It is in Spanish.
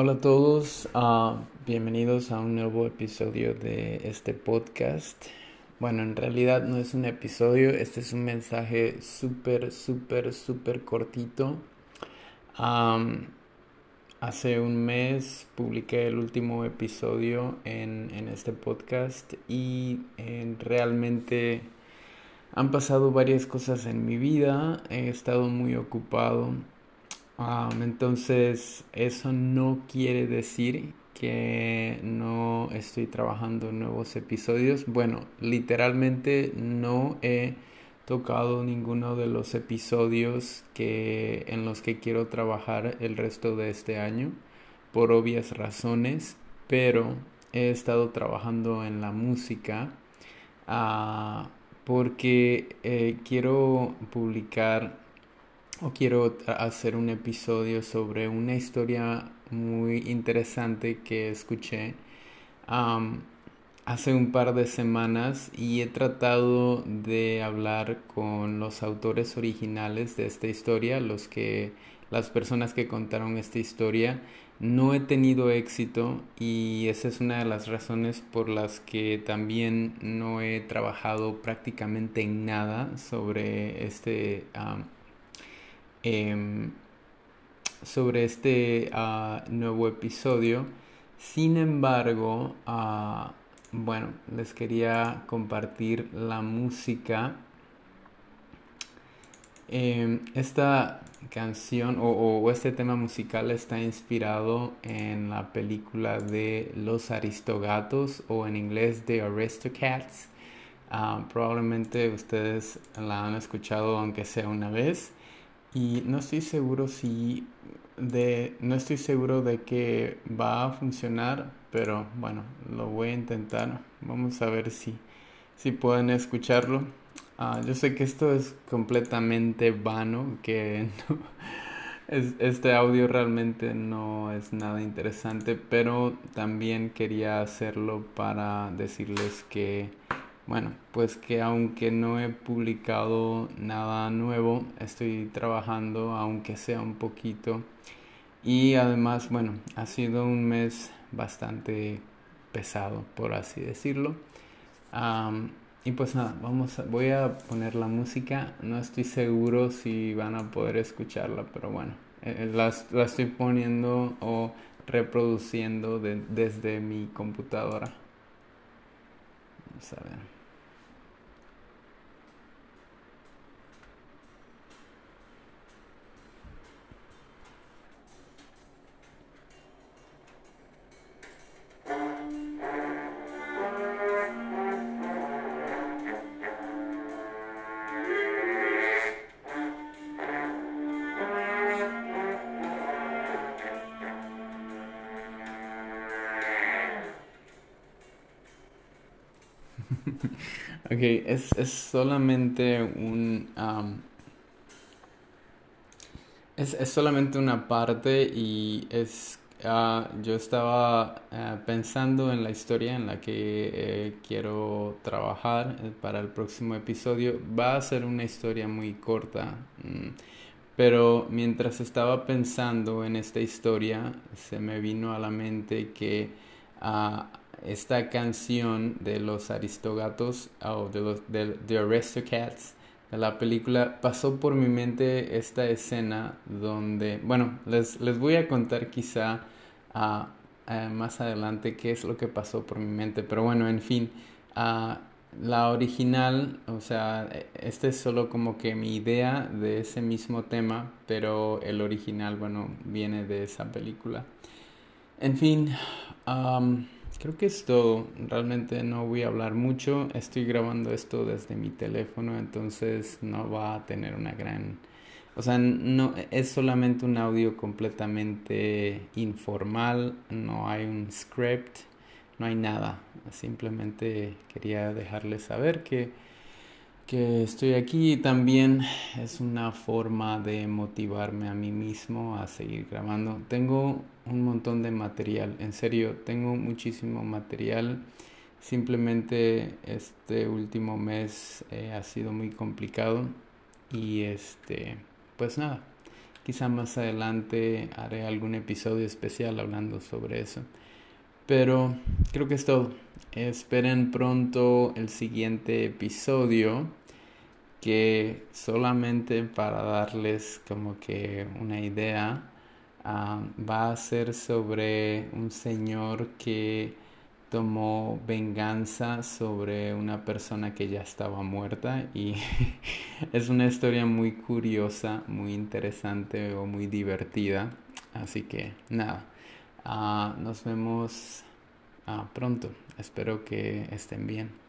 Hola a todos, uh, bienvenidos a un nuevo episodio de este podcast. Bueno, en realidad no es un episodio, este es un mensaje súper, súper, súper cortito. Hace un mes publiqué el último episodio en, en este podcast y en, realmente han pasado varias cosas en mi vida, he estado muy ocupado entonces, eso no quiere decir que no estoy trabajando nuevos episodios. Bueno, literalmente no he tocado ninguno de los episodios que en los que quiero trabajar el resto de este año por obvias razones, pero he estado trabajando en la música ah, porque eh, quiero publicar o quiero hacer un episodio sobre una historia muy interesante que escuché hace un par de semanas y he tratado de hablar con los autores originales de esta historia, los que las personas que contaron esta historia. No he tenido éxito y esa es una de las razones por las que también no he trabajado prácticamente en nada sobre este Em, sobre este ah, nuevo episodio. Sin embargo, ah, bueno, les quería compartir la música. Em, esta canción o, este tema musical está inspirado en la película de Los Aristogatos o en inglés The Aristocats. Ah, probablemente ustedes la han escuchado aunque sea una vez. Y no estoy seguro si de no estoy seguro de que va a funcionar, pero bueno, lo voy a intentar. Vamos a ver si si pueden escucharlo. Ah, yo sé que esto es completamente vano, que este audio realmente no es nada interesante, pero también quería hacerlo para decirles que bueno, pues que aunque no he publicado nada nuevo, estoy trabajando aunque sea un poquito. Y además, bueno, ha sido un mes bastante pesado, por así decirlo. y pues nada, vamos a, voy a poner la música. No estoy seguro si van a poder escucharla, pero bueno, eh, la, estoy poniendo o reproduciendo desde mi computadora. Vamos a ver. ok, es, es, solamente un... es, es, solamente una parte y es... Ah, yo estaba eh, pensando en la historia en la que eh, quiero trabajar eh, para el próximo episodio. Va a ser una historia muy corta. Mm, pero mientras estaba pensando en esta historia, se me vino a la mente que ah, esta canción de los Aristogatos o de los de, The Aristocats de la película pasó por mi mente esta escena donde bueno les, les voy a contar quizá ah, más adelante qué es lo que pasó por mi mente pero bueno en fin uh, la original o sea este es solo como que mi idea de ese mismo tema pero el original bueno viene de esa película. En fin Creo que esto realmente no voy a hablar mucho. Estoy grabando esto desde mi teléfono, entonces no va a tener una gran... O sea, no es solamente un audio completamente informal, no hay un script, no hay nada. Simplemente quería dejarles saber que que estoy aquí también es una forma de motivarme a mí mismo a seguir grabando. Tengo un montón de material, en serio, tengo muchísimo material. Simplemente este último mes eh, ha sido muy complicado y este, pues nada, Quizá más adelante haré algún episodio especial hablando sobre eso. Pero creo que es todo. Esperen pronto el siguiente episodio que solamente para darles como que una idea ah, va a ser sobre un señor que tomó venganza sobre una persona que ya estaba muerta y es una historia muy curiosa, muy interesante o muy divertida. Así que nada, ah, nos vemos ah, pronto. Espero que estén bien.